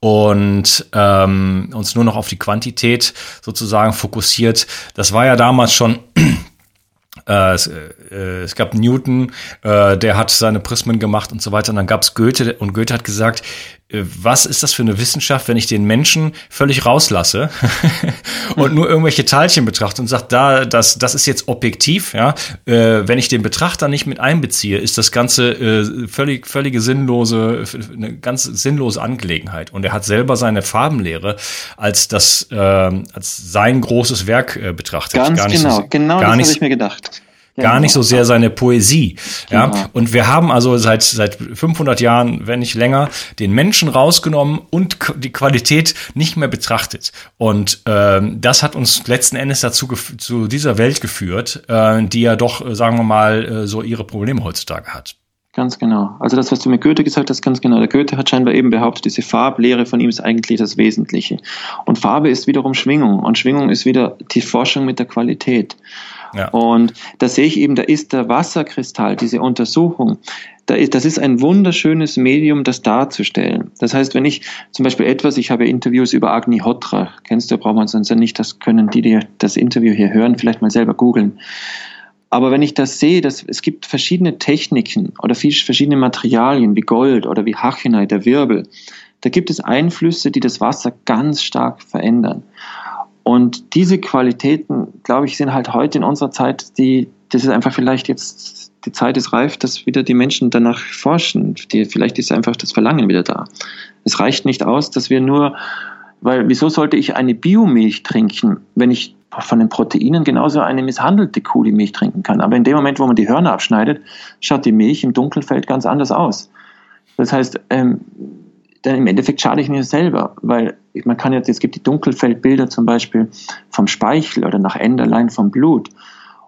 Und ähm, uns nur noch auf die Quantität sozusagen fokussiert. Das war ja damals schon äh, es, äh, es, gab Newton, äh, der hat seine Prismen gemacht und so weiter. Und dann gab es Goethe und Goethe hat gesagt, was ist das für eine Wissenschaft, wenn ich den Menschen völlig rauslasse und nur irgendwelche Teilchen betrachte und sagt, da, das, das ist jetzt objektiv, ja. Äh, wenn ich den Betrachter nicht mit einbeziehe, ist das Ganze äh, völlig, völlige sinnlose, eine ganz sinnlose Angelegenheit. Und er hat selber seine Farbenlehre als das, äh, als sein großes Werk äh, betrachtet. Ganz gar genau, so, genau das habe ich mir gedacht. Gar nicht so sehr seine Poesie. Ja, genau. und wir haben also seit seit 500 Jahren, wenn nicht länger, den Menschen rausgenommen und die Qualität nicht mehr betrachtet. Und ähm, das hat uns letzten Endes dazu zu dieser Welt geführt, äh, die ja doch, äh, sagen wir mal, äh, so ihre Probleme heutzutage hat. Ganz genau. Also das, was du mit Goethe gesagt hast, ganz genau. Der Goethe hat scheinbar eben behauptet, diese Farblehre von ihm ist eigentlich das Wesentliche. Und Farbe ist wiederum Schwingung. Und Schwingung ist wieder die Forschung mit der Qualität. Und da sehe ich eben, da ist der Wasserkristall, diese Untersuchung, da ist, das ist ein wunderschönes Medium, das darzustellen. Das heißt, wenn ich zum Beispiel etwas, ich habe Interviews über Agni Hotra, kennst du, braucht man sonst ja nicht, das können die, die das Interview hier hören, vielleicht mal selber googeln. Aber wenn ich das sehe, dass es gibt verschiedene Techniken oder verschiedene Materialien wie Gold oder wie Hachenei, der Wirbel, da gibt es Einflüsse, die das Wasser ganz stark verändern. Und diese Qualitäten, glaube ich, sind halt heute in unserer Zeit, die, das ist einfach vielleicht jetzt, die Zeit ist reif, dass wieder die Menschen danach forschen. Die, vielleicht ist einfach das Verlangen wieder da. Es reicht nicht aus, dass wir nur, weil wieso sollte ich eine Biomilch trinken, wenn ich von den Proteinen genauso eine misshandelte Kuh die Milch trinken kann. Aber in dem Moment, wo man die Hörner abschneidet, schaut die Milch im Dunkelfeld ganz anders aus. Das heißt, ähm, dann im Endeffekt schade ich mir selber, weil man kann jetzt, es gibt die Dunkelfeldbilder zum Beispiel vom Speichel oder nach Enderlein vom Blut.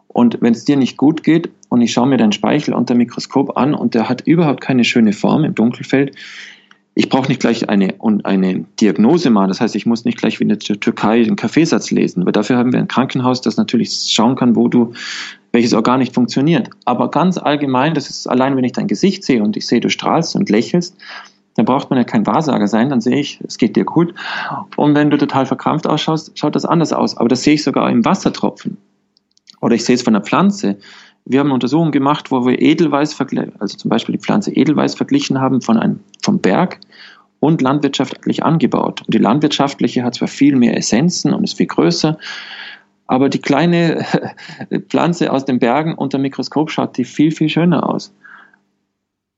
Und wenn es dir nicht gut geht und ich schaue mir deinen Speichel unter Mikroskop an und der hat überhaupt keine schöne Form im Dunkelfeld, ich brauche nicht gleich eine, eine Diagnose machen. Das heißt, ich muss nicht gleich wie in der Türkei einen Kaffeesatz lesen, weil dafür haben wir ein Krankenhaus, das natürlich schauen kann, wo du, welches Organ nicht funktioniert. Aber ganz allgemein, das ist allein, wenn ich dein Gesicht sehe und ich sehe, du strahlst und lächelst, dann braucht man ja kein Wahrsager sein, dann sehe ich, es geht dir gut. Und wenn du total verkrampft ausschaust, schaut das anders aus. Aber das sehe ich sogar im Wassertropfen. Oder ich sehe es von der Pflanze. Wir haben Untersuchungen gemacht, wo wir Edelweiß, also zum Beispiel die Pflanze Edelweiß verglichen haben von einem, vom Berg und landwirtschaftlich angebaut. Und die landwirtschaftliche hat zwar viel mehr Essenzen und ist viel größer, aber die kleine Pflanze aus den Bergen unter dem Mikroskop schaut die viel, viel schöner aus.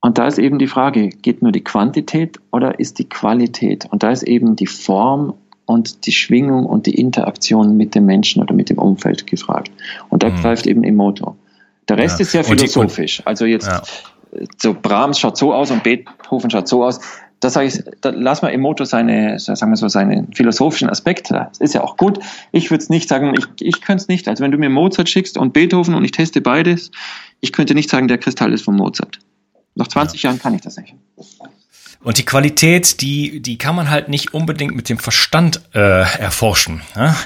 Und da ist eben die Frage, geht nur die Quantität oder ist die Qualität? Und da ist eben die Form und die Schwingung und die Interaktion mit dem Menschen oder mit dem Umfeld gefragt. Und da mhm. greift eben Emoto. Der Rest ja. ist sehr philosophisch. also jetzt, ja. so Brahms schaut so aus und Beethoven schaut so aus. Da sage ich, da lass mal Emoto seine, sagen wir so, seine philosophischen Aspekte. Das ist ja auch gut. Ich würde es nicht sagen, ich, ich könnte es nicht. Also wenn du mir Mozart schickst und Beethoven und ich teste beides, ich könnte nicht sagen, der Kristall ist von Mozart. Nach 20 ja. Jahren kann ich das nicht. Und die Qualität, die, die kann man halt nicht unbedingt mit dem Verstand äh, erforschen. Ja?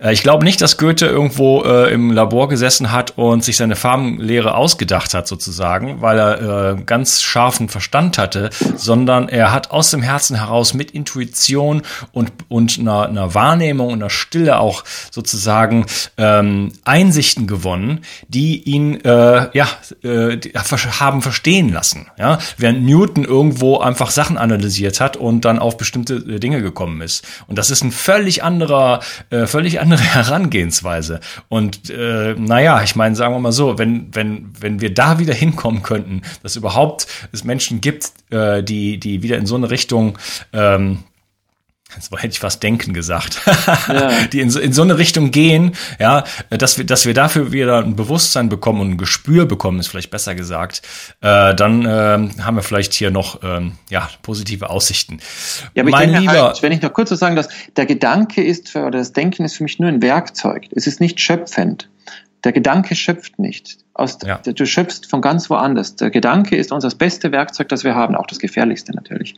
Äh, ich glaube nicht, dass Goethe irgendwo äh, im Labor gesessen hat und sich seine Farbenlehre ausgedacht hat, sozusagen, weil er äh, ganz scharfen Verstand hatte, sondern er hat aus dem Herzen heraus mit Intuition und, und einer, einer Wahrnehmung und einer Stille auch sozusagen ähm, Einsichten gewonnen, die ihn äh, ja, äh, haben verstehen lassen. Ja? Während Newton irgendwo einfach Sachen Sachen analysiert hat und dann auf bestimmte äh, Dinge gekommen ist. Und das ist ein völlig anderer, äh, völlig andere Herangehensweise. Und äh, naja, ich meine, sagen wir mal so, wenn, wenn, wenn wir da wieder hinkommen könnten, dass überhaupt es Menschen gibt, äh, die, die wieder in so eine Richtung ähm, Jetzt hätte ich was denken gesagt, ja. die in so, in so eine Richtung gehen, ja, dass wir, dass wir dafür wieder ein Bewusstsein bekommen und ein Gespür bekommen, ist vielleicht besser gesagt, äh, dann äh, haben wir vielleicht hier noch ähm, ja, positive Aussichten. Ja, aber mein ich denke, lieber, halt, wenn ich noch kurz so sagen, dass der Gedanke ist für, oder das Denken ist für mich nur ein Werkzeug. Es ist nicht schöpfend. Der Gedanke schöpft nicht. Aus, ja. Du schöpfst von ganz woanders. Der Gedanke ist uns das beste Werkzeug, das wir haben, auch das gefährlichste natürlich.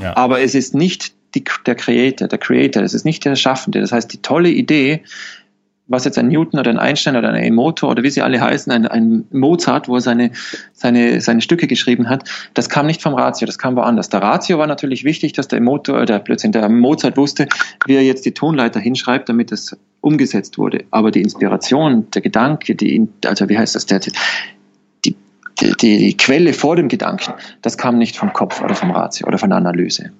Ja. Aber es ist nicht die, der Creator, der Creator, das ist nicht der Schaffende. Das heißt, die tolle Idee was jetzt ein Newton oder ein Einstein oder ein Emoto oder wie sie alle heißen, ein, ein Mozart, wo er seine, seine, seine Stücke geschrieben hat, das kam nicht vom Ratio, das kam woanders. Der Ratio war natürlich wichtig, dass der Emoto, äh, der plötzlich der Mozart wusste, wie er jetzt die Tonleiter hinschreibt, damit es umgesetzt wurde. Aber die Inspiration, der Gedanke, die, also wie heißt das, der, die, die, die Quelle vor dem Gedanken, das kam nicht vom Kopf oder vom Ratio oder von der Analyse.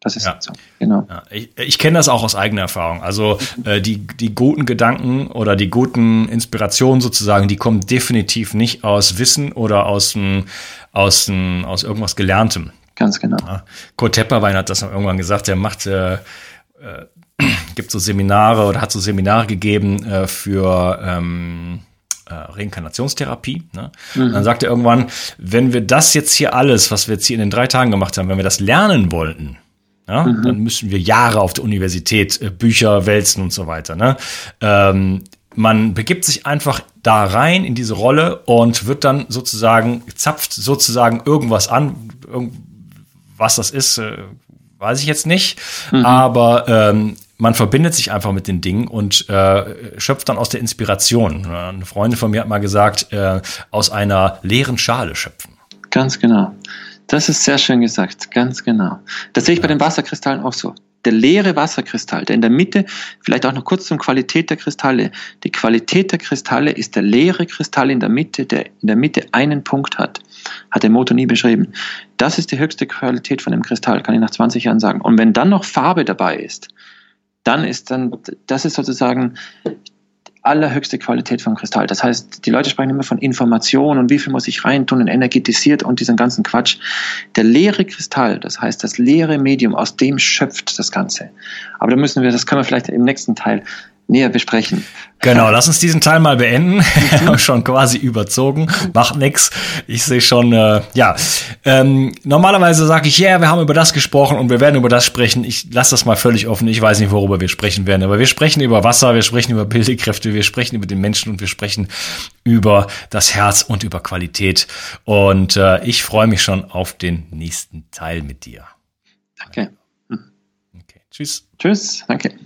Das ist ja. so. Genau. Ja, ich, ich kenne das auch aus eigener Erfahrung. Also äh, die, die guten Gedanken oder die guten Inspirationen sozusagen, die kommen definitiv nicht aus Wissen oder aus, dem, aus, dem, aus irgendwas Gelerntem. Ganz genau. Ja. Kurt Tepperwein hat das irgendwann gesagt, der macht, äh, äh, gibt so Seminare oder hat so Seminare gegeben äh, für ähm, äh, Reinkarnationstherapie. Ne? Mhm. Dann sagt er irgendwann, wenn wir das jetzt hier alles, was wir jetzt hier in den drei Tagen gemacht haben, wenn wir das lernen wollten, ja, mhm. Dann müssen wir Jahre auf der Universität äh, Bücher wälzen und so weiter. Ne? Ähm, man begibt sich einfach da rein in diese Rolle und wird dann sozusagen, zapft sozusagen irgendwas an. was das ist, äh, weiß ich jetzt nicht. Mhm. Aber ähm, man verbindet sich einfach mit den Dingen und äh, schöpft dann aus der Inspiration. Eine Freundin von mir hat mal gesagt, äh, aus einer leeren Schale schöpfen. Ganz genau. Das ist sehr schön gesagt, ganz genau. Das sehe ich bei den Wasserkristallen auch so. Der leere Wasserkristall, der in der Mitte, vielleicht auch noch kurz zur Qualität der Kristalle. Die Qualität der Kristalle ist der leere Kristall in der Mitte, der in der Mitte einen Punkt hat. Hat der Motor nie beschrieben. Das ist die höchste Qualität von dem Kristall, kann ich nach 20 Jahren sagen. Und wenn dann noch Farbe dabei ist, dann ist dann, das ist sozusagen allerhöchste Qualität vom Kristall. Das heißt, die Leute sprechen immer von Information und wie viel muss ich reintun und energetisiert und diesen ganzen Quatsch. Der leere Kristall, das heißt das leere Medium, aus dem schöpft das Ganze. Aber da müssen wir, das können wir vielleicht im nächsten Teil näher besprechen. Genau, lass uns diesen Teil mal beenden. Mhm. schon quasi überzogen. Macht nix. Ich sehe schon, äh, ja. Ähm, normalerweise sage ich, ja, yeah, wir haben über das gesprochen und wir werden über das sprechen. Ich lasse das mal völlig offen. Ich weiß nicht, worüber wir sprechen werden. Aber wir sprechen über Wasser, wir sprechen über Bildekräfte, wir sprechen über den Menschen und wir sprechen über das Herz und über Qualität. Und äh, ich freue mich schon auf den nächsten Teil mit dir. Danke. Okay. Tschüss. Tschüss. Danke.